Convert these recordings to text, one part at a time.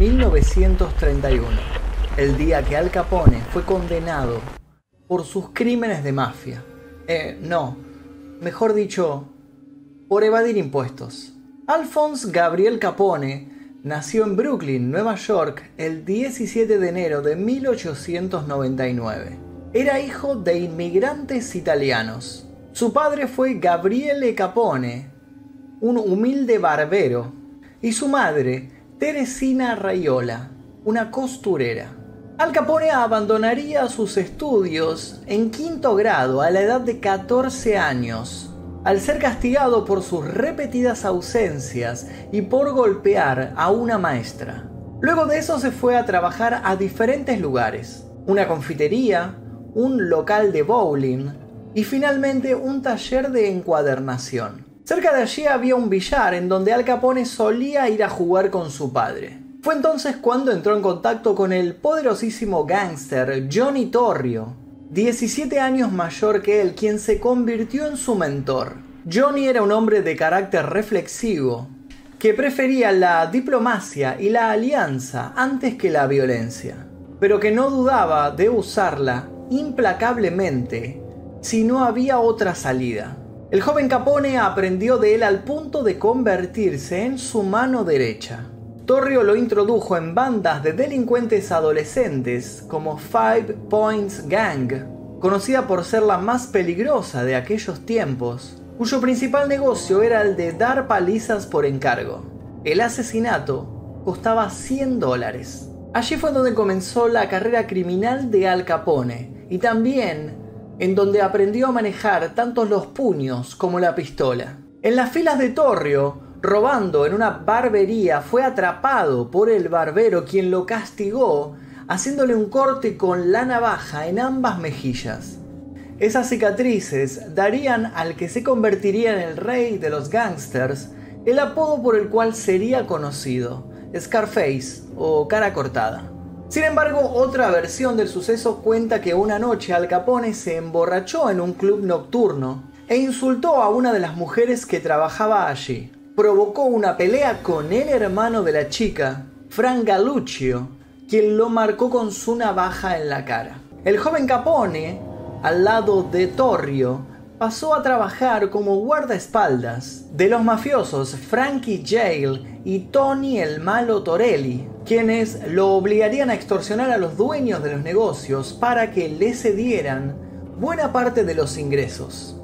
1931, el día que Al Capone fue condenado por sus crímenes de mafia. Eh, no, mejor dicho, por evadir impuestos. Alphonse Gabriel Capone nació en Brooklyn, Nueva York, el 17 de enero de 1899. Era hijo de inmigrantes italianos. Su padre fue Gabriele Capone, un humilde barbero, y su madre, Teresina Raiola, una costurera. Al Capone abandonaría sus estudios en quinto grado a la edad de 14 años al ser castigado por sus repetidas ausencias y por golpear a una maestra. Luego de eso se fue a trabajar a diferentes lugares, una confitería, un local de bowling y finalmente un taller de encuadernación. Cerca de allí había un billar en donde Al Capone solía ir a jugar con su padre. Fue entonces cuando entró en contacto con el poderosísimo gángster Johnny Torrio, 17 años mayor que él, quien se convirtió en su mentor. Johnny era un hombre de carácter reflexivo, que prefería la diplomacia y la alianza antes que la violencia, pero que no dudaba de usarla implacablemente si no había otra salida. El joven Capone aprendió de él al punto de convertirse en su mano derecha. Torrio lo introdujo en bandas de delincuentes adolescentes como Five Points Gang, conocida por ser la más peligrosa de aquellos tiempos, cuyo principal negocio era el de dar palizas por encargo. El asesinato costaba 100 dólares. Allí fue donde comenzó la carrera criminal de Al Capone y también en donde aprendió a manejar tanto los puños como la pistola. En las filas de Torrio, robando en una barbería, fue atrapado por el barbero quien lo castigó haciéndole un corte con la navaja en ambas mejillas. Esas cicatrices darían al que se convertiría en el rey de los gangsters el apodo por el cual sería conocido, Scarface o cara cortada. Sin embargo, otra versión del suceso cuenta que una noche Al Capone se emborrachó en un club nocturno e insultó a una de las mujeres que trabajaba allí provocó una pelea con el hermano de la chica, Frank Galuccio, quien lo marcó con su navaja en la cara. El joven Capone, al lado de Torrio, pasó a trabajar como guardaespaldas de los mafiosos Frankie Jail y Tony el Malo Torelli, quienes lo obligarían a extorsionar a los dueños de los negocios para que le cedieran buena parte de los ingresos.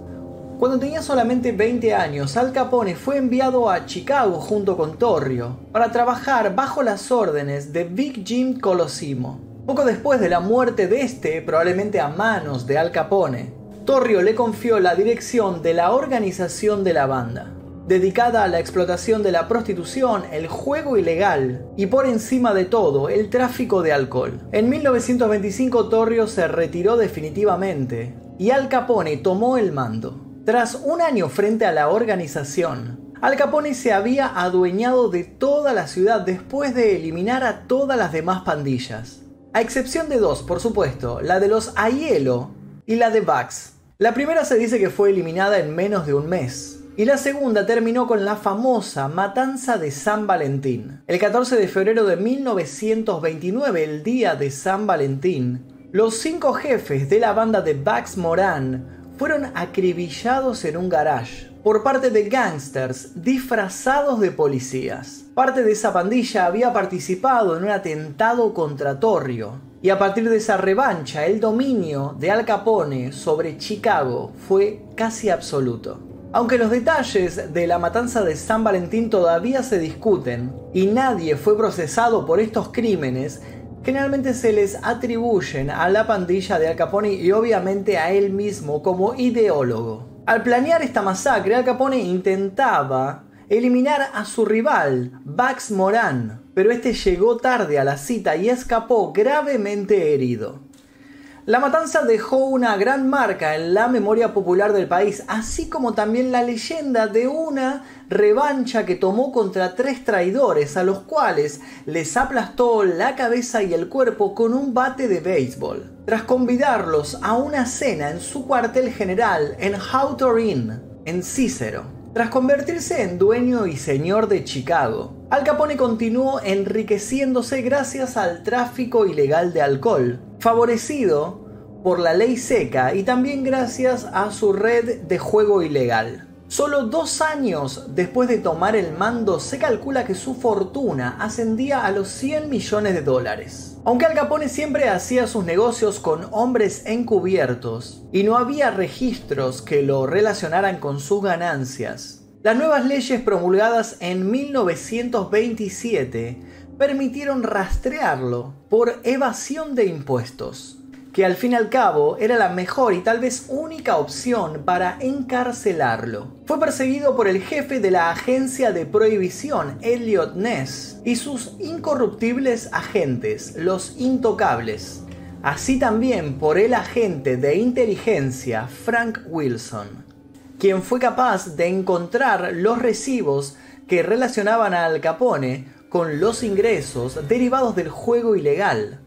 Cuando tenía solamente 20 años, Al Capone fue enviado a Chicago junto con Torrio para trabajar bajo las órdenes de Big Jim Colosimo. Poco después de la muerte de este, probablemente a manos de Al Capone, Torrio le confió la dirección de la organización de la banda, dedicada a la explotación de la prostitución, el juego ilegal y por encima de todo el tráfico de alcohol. En 1925 Torrio se retiró definitivamente y Al Capone tomó el mando. Tras un año frente a la organización, Al Capone se había adueñado de toda la ciudad después de eliminar a todas las demás pandillas. A excepción de dos, por supuesto, la de los Aiello y la de Bugs. La primera se dice que fue eliminada en menos de un mes, y la segunda terminó con la famosa Matanza de San Valentín. El 14 de febrero de 1929, el día de San Valentín, los cinco jefes de la banda de Bugs Moran fueron acribillados en un garage por parte de gangsters disfrazados de policías. Parte de esa pandilla había participado en un atentado contra Torrio, y a partir de esa revancha el dominio de Al Capone sobre Chicago fue casi absoluto. Aunque los detalles de la matanza de San Valentín todavía se discuten y nadie fue procesado por estos crímenes, generalmente se les atribuyen a la pandilla de Al Capone y obviamente a él mismo como ideólogo. Al planear esta masacre, Al Capone intentaba eliminar a su rival, Bugs Moran, pero este llegó tarde a la cita y escapó gravemente herido. La matanza dejó una gran marca en la memoria popular del país, así como también la leyenda de una revancha que tomó contra tres traidores a los cuales les aplastó la cabeza y el cuerpo con un bate de béisbol, tras convidarlos a una cena en su cuartel general en Hawthorne, en Cícero. Tras convertirse en dueño y señor de Chicago, Al Capone continuó enriqueciéndose gracias al tráfico ilegal de alcohol, favorecido por la ley seca y también gracias a su red de juego ilegal. Solo dos años después de tomar el mando se calcula que su fortuna ascendía a los 100 millones de dólares. Aunque Al Capone siempre hacía sus negocios con hombres encubiertos y no había registros que lo relacionaran con sus ganancias, las nuevas leyes promulgadas en 1927 permitieron rastrearlo por evasión de impuestos que al fin y al cabo era la mejor y tal vez única opción para encarcelarlo. Fue perseguido por el jefe de la agencia de prohibición, Elliot Ness, y sus incorruptibles agentes, los intocables. Así también por el agente de inteligencia, Frank Wilson, quien fue capaz de encontrar los recibos que relacionaban a Al Capone con los ingresos derivados del juego ilegal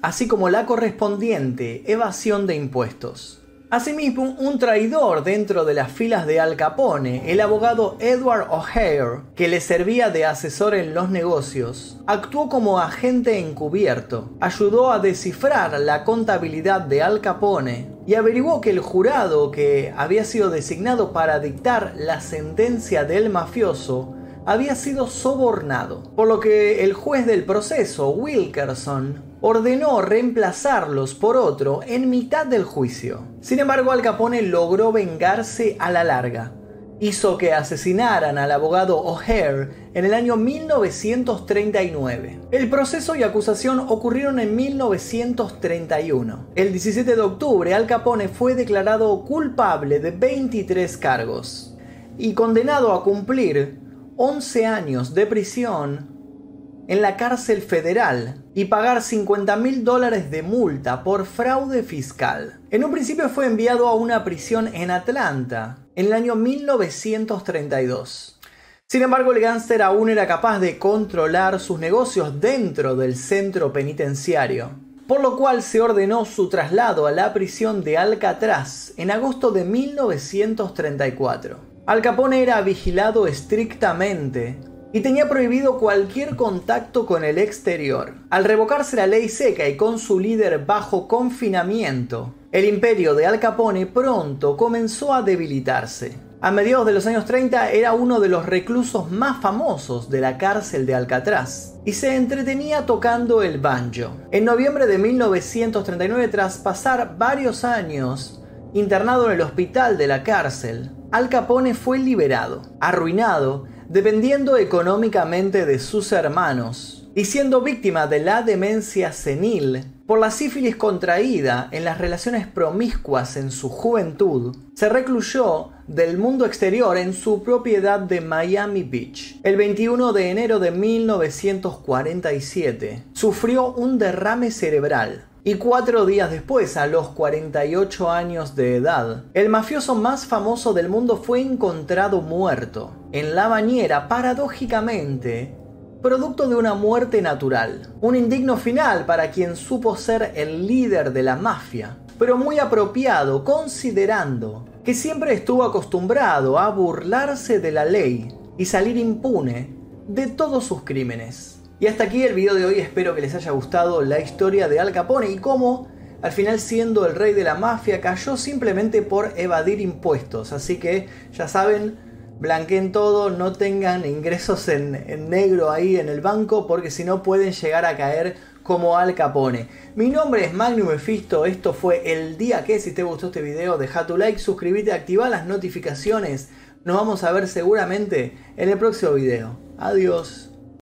así como la correspondiente evasión de impuestos. Asimismo, un traidor dentro de las filas de Al Capone, el abogado Edward O'Hare, que le servía de asesor en los negocios, actuó como agente encubierto, ayudó a descifrar la contabilidad de Al Capone y averiguó que el jurado que había sido designado para dictar la sentencia del mafioso había sido sobornado, por lo que el juez del proceso, Wilkerson, ordenó reemplazarlos por otro en mitad del juicio. Sin embargo, Al Capone logró vengarse a la larga. Hizo que asesinaran al abogado O'Hare en el año 1939. El proceso y acusación ocurrieron en 1931. El 17 de octubre, Al Capone fue declarado culpable de 23 cargos y condenado a cumplir 11 años de prisión en la cárcel federal y pagar 50 mil dólares de multa por fraude fiscal. En un principio fue enviado a una prisión en Atlanta en el año 1932. Sin embargo, el gángster aún era capaz de controlar sus negocios dentro del centro penitenciario, por lo cual se ordenó su traslado a la prisión de Alcatraz en agosto de 1934. Al Capone era vigilado estrictamente y tenía prohibido cualquier contacto con el exterior. Al revocarse la ley seca y con su líder bajo confinamiento, el imperio de Al Capone pronto comenzó a debilitarse. A mediados de los años 30 era uno de los reclusos más famosos de la cárcel de Alcatraz y se entretenía tocando el banjo. En noviembre de 1939, tras pasar varios años internado en el hospital de la cárcel, Al Capone fue liberado, arruinado dependiendo económicamente de sus hermanos y siendo víctima de la demencia senil por la sífilis contraída en las relaciones promiscuas en su juventud, se recluyó del mundo exterior en su propiedad de Miami Beach. El 21 de enero de 1947 sufrió un derrame cerebral y cuatro días después, a los 48 años de edad, el mafioso más famoso del mundo fue encontrado muerto en la bañera, paradójicamente, producto de una muerte natural. Un indigno final para quien supo ser el líder de la mafia, pero muy apropiado considerando que siempre estuvo acostumbrado a burlarse de la ley y salir impune de todos sus crímenes. Y hasta aquí el video de hoy, espero que les haya gustado la historia de Al Capone y cómo al final siendo el rey de la mafia cayó simplemente por evadir impuestos. Así que ya saben, blanqueen todo, no tengan ingresos en, negro ahí en el banco porque si no pueden llegar a caer como Al Capone. Mi nombre es Magnum Mephisto, esto fue el día que, si te gustó este video, deja tu like, suscríbete, activa las notificaciones. Nos vamos a ver seguramente en el próximo video. Adiós.